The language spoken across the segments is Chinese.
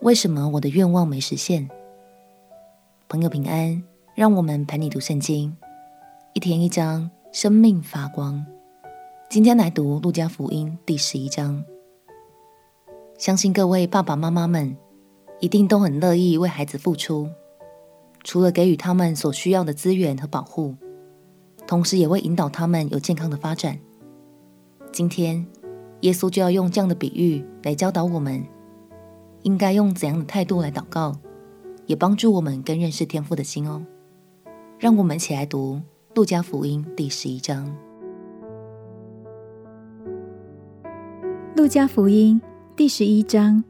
为什么我的愿望没实现？朋友平安，让我们陪你读圣经，一天一章，生命发光。今天来读路加福音第十一章。相信各位爸爸妈妈们一定都很乐意为孩子付出，除了给予他们所需要的资源和保护，同时也会引导他们有健康的发展。今天，耶稣就要用这样的比喻来教导我们。应该用怎样的态度来祷告，也帮助我们更认识天父的心哦。让我们一起来读《路加福音》第十一章。《路加福音》第十一章，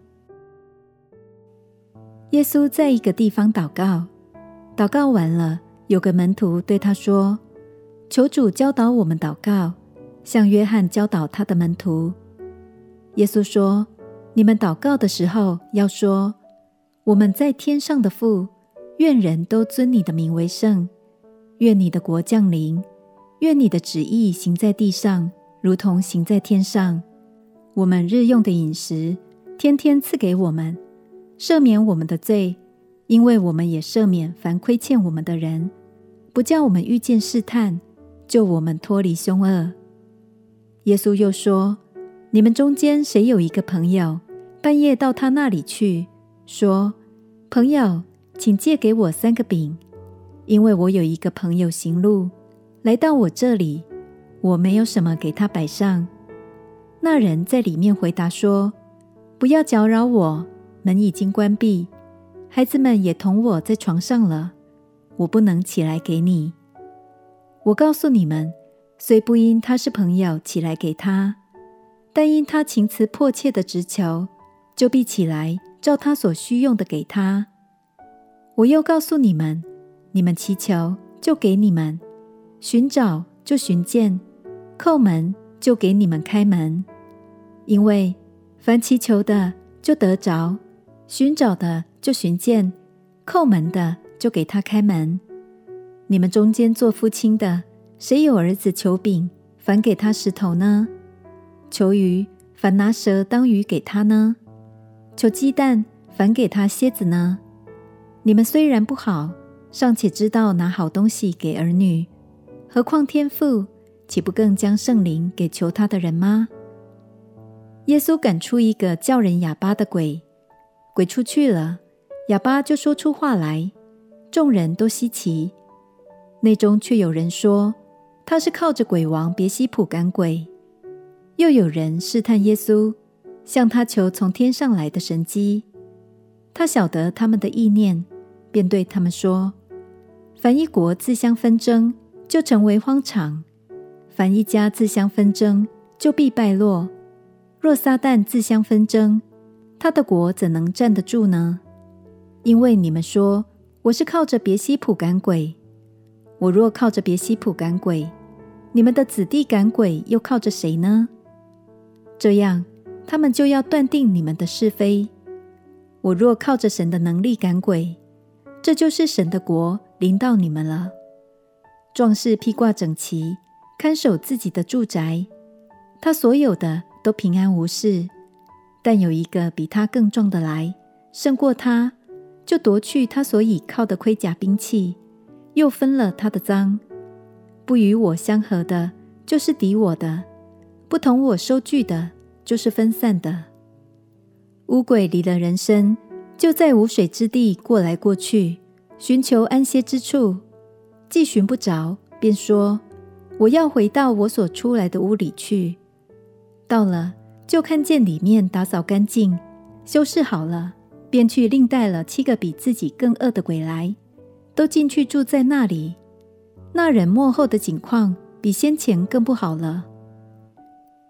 耶稣在一个地方祷告，祷告完了，有个门徒对他说：“求主教导我们祷告，像约翰教导他的门徒。”耶稣说。你们祷告的时候，要说：“我们在天上的父，愿人都尊你的名为圣。愿你的国降临。愿你的旨意行在地上，如同行在天上。我们日用的饮食，天天赐给我们。赦免我们的罪，因为我们也赦免凡亏欠我们的人。不叫我们遇见试探，救我们脱离凶恶。”耶稣又说：“你们中间谁有一个朋友？”半夜到他那里去，说：“朋友，请借给我三个饼，因为我有一个朋友行路来到我这里，我没有什么给他摆上。”那人在里面回答说：“不要搅扰我，门已经关闭，孩子们也同我在床上了，我不能起来给你。我告诉你们，虽不因他是朋友起来给他，但因他情辞迫切的直求。”就必起来，照他所需用的给他。我又告诉你们：你们祈求，就给你们；寻找，就寻见；叩门，就给你们开门。因为凡祈求的，就得着；寻找的，就寻见；叩门的，就给他开门。你们中间做父亲的，谁有儿子求饼，反给他石头呢？求鱼，反拿蛇当鱼给他呢？求鸡蛋，反给他蝎子呢？你们虽然不好，尚且知道拿好东西给儿女，何况天父岂不更将圣灵给求他的人吗？耶稣赶出一个叫人哑巴的鬼，鬼出去了，哑巴就说出话来，众人都稀奇。内中却有人说，他是靠着鬼王别西卜赶鬼。又有人试探耶稣。向他求从天上来的神迹，他晓得他们的意念，便对他们说：“凡一国自相纷争，就成为荒场；凡一家自相纷争，就必败落。若撒旦自相纷争，他的国怎能站得住呢？因为你们说我是靠着别西卜赶鬼，我若靠着别西卜赶鬼，你们的子弟赶鬼又靠着谁呢？这样。”他们就要断定你们的是非。我若靠着神的能力赶鬼，这就是神的国临到你们了。壮士披挂整齐，看守自己的住宅，他所有的都平安无事。但有一个比他更壮的来，胜过他，就夺去他所倚靠的盔甲兵器，又分了他的赃。不与我相合的，就是敌我的；不同我收据的。就是分散的。污鬼离了人身，就在无水之地过来过去，寻求安歇之处，既寻不着，便说：“我要回到我所出来的屋里去。”到了，就看见里面打扫干净，修饰好了，便去另带了七个比自己更恶的鬼来，都进去住在那里。那人末后的景况比先前更不好了。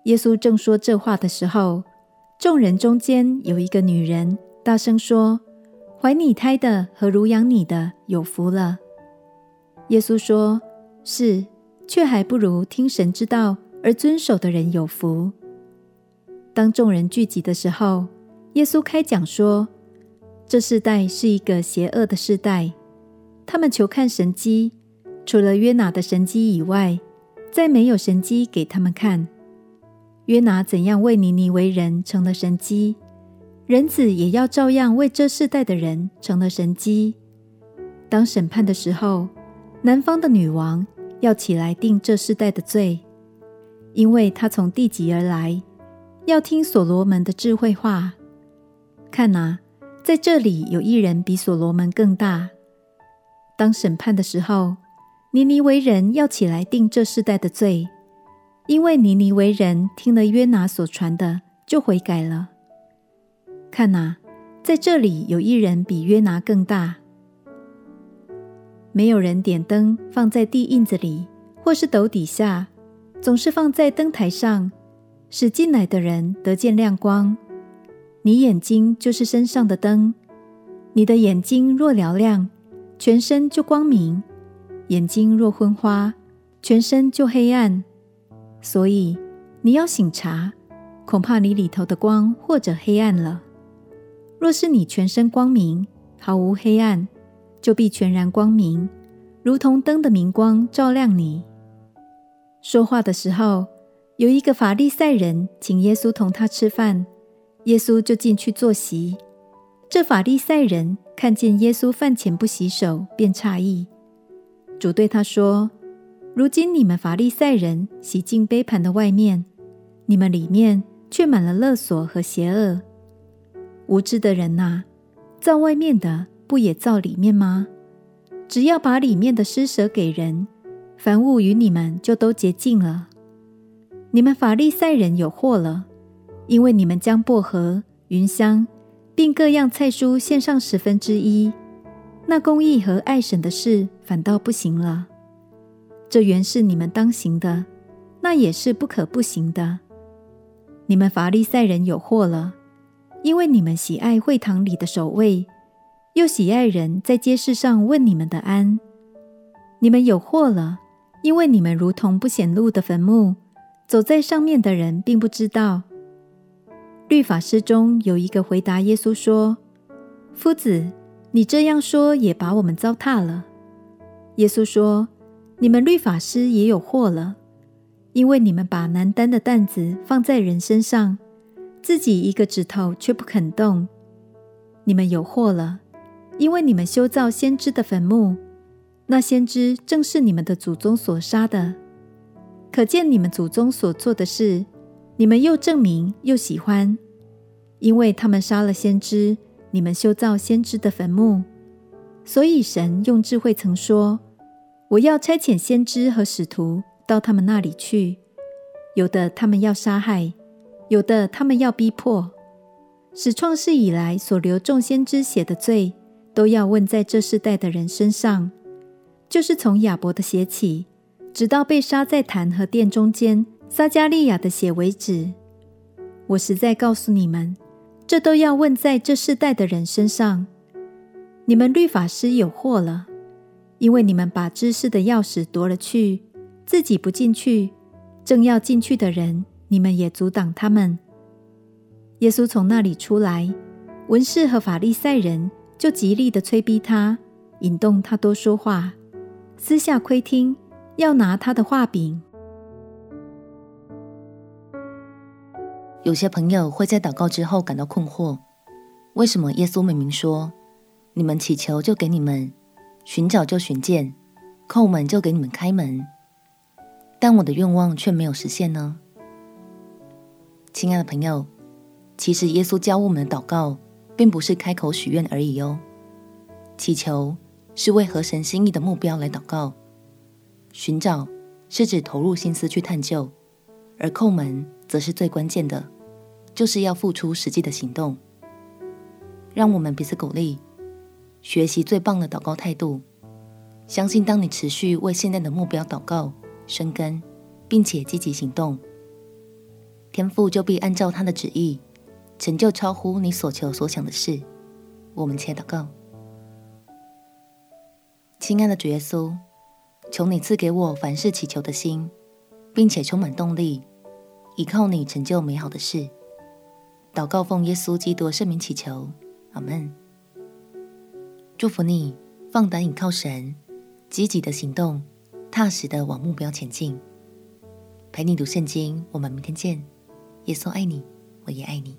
耶稣正说这话的时候，众人中间有一个女人大声说：“怀你胎的和乳养你的有福了。”耶稣说：“是，却还不如听神之道而遵守的人有福。”当众人聚集的时候，耶稣开讲说：“这世代是一个邪恶的世代，他们求看神迹，除了约拿的神迹以外，再没有神迹给他们看。约拿怎样为尼尼为人成了神机，人子也要照样为这世代的人成了神机。当审判的时候，南方的女王要起来定这世代的罪，因为她从地极而来，要听所罗门的智慧话。看哪，在这里有一人比所罗门更大。当审判的时候，尼尼为人要起来定这世代的罪，因为尼尼为人听了约拿所传的，就悔改了。看哪，在这里有一人比约拿更大。没有人点灯放在地印子里，或是斗底下，总是放在灯台上，使进来的人得见亮光。你眼睛就是身上的灯，你的眼睛若嘹亮，全身就光明。眼睛若昏花，全身就黑暗。所以你要醒察，恐怕你里头的光或者黑暗了。若是你全身光明，毫无黑暗，就必全然光明，如同灯的明光照亮你。说话的时候，有一个法利赛人请耶稣同他吃饭，耶稣就进去坐席。这法利赛人看见耶稣饭前不洗手，便诧异。主对他说：“如今你们法利赛人洗净杯盘的外面，你们里面却满了勒索和邪恶。无知的人哪，造外面的不也造里面吗？只要把里面的施舍给人，凡物与你们就都洁净了。你们法利赛人有祸了，因为你们将薄荷、芸香，并各样菜蔬献上十分之一。”那公义和爱神的事反倒不行了。这原是你们当行的，那也是不可不行的。你们法利赛人有祸了，因为你们喜爱会堂里的守卫，又喜爱人在街市上问你们的安。你们有祸了，因为你们如同不显露的坟墓，走在上面的人并不知道。律法师中有一个回答耶稣说：“夫子。”你这样说也把我们糟蹋了。耶稣说：“你们律法师也有祸了，因为你们把难担的担子放在人身上，自己一个指头却不肯动。你们有祸了，因为你们修造先知的坟墓，那先知正是你们的祖宗所杀的。可见你们祖宗所做的事，你们又证明又喜欢，因为他们杀了先知。”你们修造先知的坟墓，所以神用智慧曾说：“我要差遣先知和使徒到他们那里去，有的他们要杀害，有的他们要逼迫，使创世以来所流众先知血的罪，都要问在这世代的人身上，就是从亚伯的血起，直到被杀在坛和殿中间撒迦利亚的血为止。我实在告诉你们。”这都要问在这世代的人身上。你们律法师有祸了，因为你们把知识的钥匙夺了去，自己不进去，正要进去的人，你们也阻挡他们。耶稣从那里出来，文士和法利赛人就极力的催逼他，引动他多说话，私下窥听，要拿他的话柄。有些朋友会在祷告之后感到困惑：为什么耶稣明明说“你们祈求就给你们，寻找就寻见，叩门就给你们开门”，但我的愿望却没有实现呢？亲爱的朋友，其实耶稣教我们的祷告，并不是开口许愿而已哦。祈求是为合神心意的目标来祷告，寻找是指投入心思去探究，而叩门则是最关键的。就是要付出实际的行动，让我们彼此鼓励，学习最棒的祷告态度。相信当你持续为现在的目标祷告、生根，并且积极行动，天父就必按照他的旨意，成就超乎你所求所想的事。我们且祷告。亲爱的主耶稣，求你赐给我凡事祈求的心，并且充满动力，依靠你成就美好的事。祷告奉耶稣基督圣名祈求，阿门。祝福你，放胆倚靠神，积极的行动，踏实的往目标前进。陪你读圣经，我们明天见。耶稣爱你，我也爱你。